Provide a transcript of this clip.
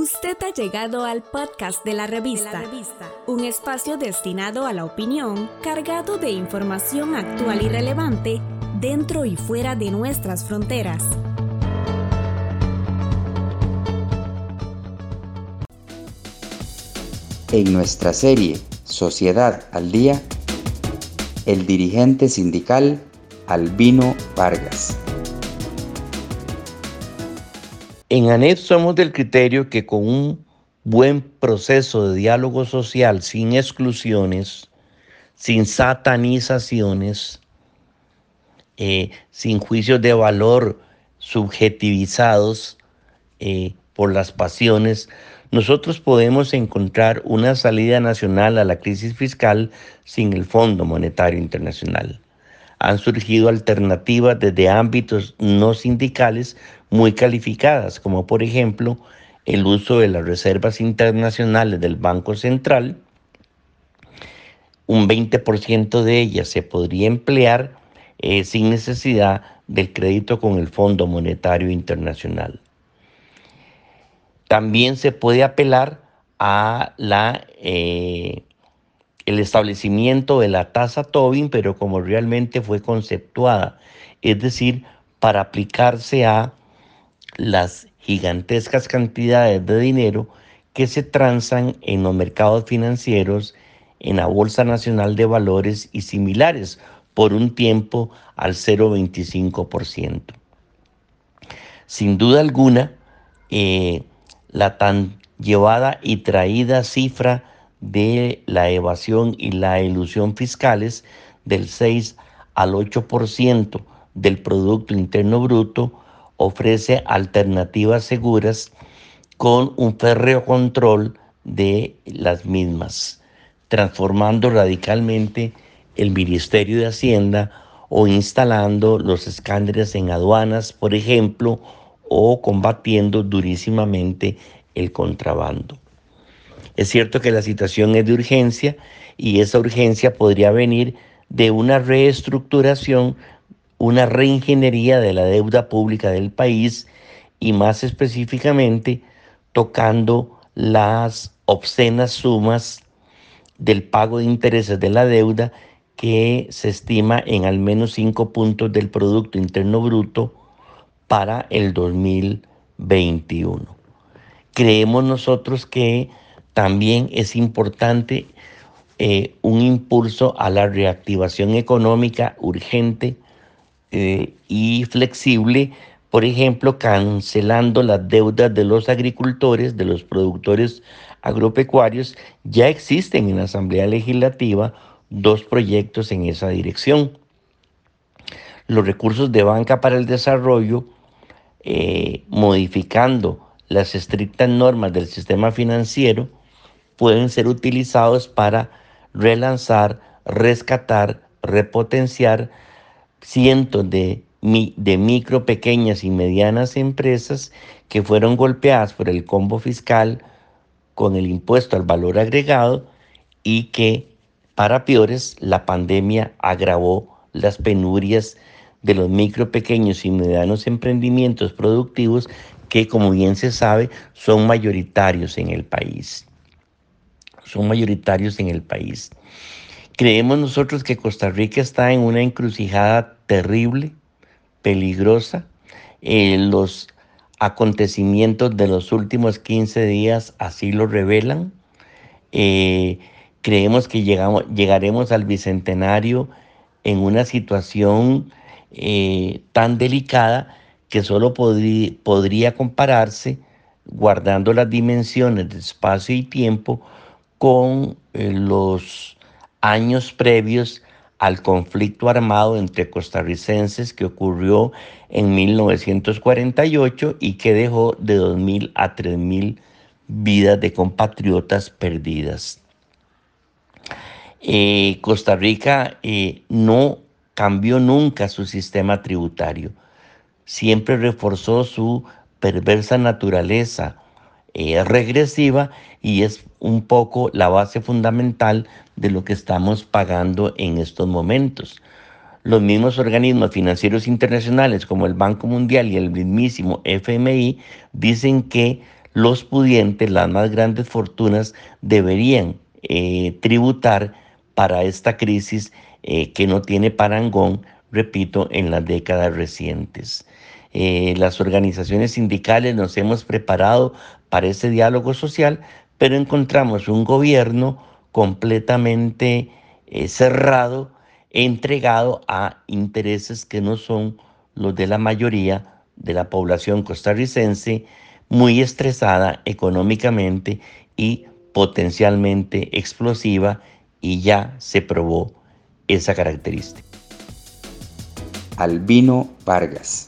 Usted ha llegado al podcast de la revista, un espacio destinado a la opinión, cargado de información actual y relevante dentro y fuera de nuestras fronteras. En nuestra serie Sociedad al Día, el dirigente sindical Albino Vargas. En ANED somos del criterio que con un buen proceso de diálogo social sin exclusiones, sin satanizaciones, eh, sin juicios de valor subjetivizados eh, por las pasiones, nosotros podemos encontrar una salida nacional a la crisis fiscal sin el Fondo Monetario Internacional han surgido alternativas desde ámbitos no sindicales muy calificadas, como por ejemplo el uso de las reservas internacionales del Banco Central. Un 20% de ellas se podría emplear eh, sin necesidad del crédito con el Fondo Monetario Internacional. También se puede apelar a la eh, el establecimiento de la tasa Tobin, pero como realmente fue conceptuada, es decir, para aplicarse a las gigantescas cantidades de dinero que se transan en los mercados financieros, en la Bolsa Nacional de Valores y similares, por un tiempo al 0,25%. Sin duda alguna, eh, la tan llevada y traída cifra de la evasión y la ilusión fiscales del 6 al 8% del Producto Interno Bruto ofrece alternativas seguras con un férreo control de las mismas, transformando radicalmente el Ministerio de Hacienda o instalando los escándalos en aduanas, por ejemplo, o combatiendo durísimamente el contrabando. Es cierto que la situación es de urgencia y esa urgencia podría venir de una reestructuración, una reingeniería de la deuda pública del país y más específicamente tocando las obscenas sumas del pago de intereses de la deuda que se estima en al menos 5 puntos del Producto Interno Bruto para el 2021. Creemos nosotros que también es importante eh, un impulso a la reactivación económica urgente eh, y flexible, por ejemplo, cancelando las deudas de los agricultores, de los productores agropecuarios. Ya existen en la Asamblea Legislativa dos proyectos en esa dirección. Los recursos de banca para el desarrollo, eh, modificando las estrictas normas del sistema financiero, pueden ser utilizados para relanzar, rescatar, repotenciar cientos de, de micro, pequeñas y medianas empresas que fueron golpeadas por el combo fiscal con el impuesto al valor agregado y que, para peores, la pandemia agravó las penurias de los micro, pequeños y medianos emprendimientos productivos que, como bien se sabe, son mayoritarios en el país son mayoritarios en el país. Creemos nosotros que Costa Rica está en una encrucijada terrible, peligrosa. Eh, los acontecimientos de los últimos 15 días así lo revelan. Eh, creemos que llegamos, llegaremos al bicentenario en una situación eh, tan delicada que solo podría compararse, guardando las dimensiones de espacio y tiempo, con eh, los años previos al conflicto armado entre costarricenses que ocurrió en 1948 y que dejó de 2.000 a 3.000 vidas de compatriotas perdidas. Eh, Costa Rica eh, no cambió nunca su sistema tributario, siempre reforzó su perversa naturaleza regresiva y es un poco la base fundamental de lo que estamos pagando en estos momentos. Los mismos organismos financieros internacionales como el Banco Mundial y el mismísimo FMI dicen que los pudientes, las más grandes fortunas, deberían eh, tributar para esta crisis eh, que no tiene parangón, repito, en las décadas recientes. Eh, las organizaciones sindicales nos hemos preparado para ese diálogo social, pero encontramos un gobierno completamente cerrado, entregado a intereses que no son los de la mayoría de la población costarricense, muy estresada económicamente y potencialmente explosiva y ya se probó esa característica. Albino Vargas.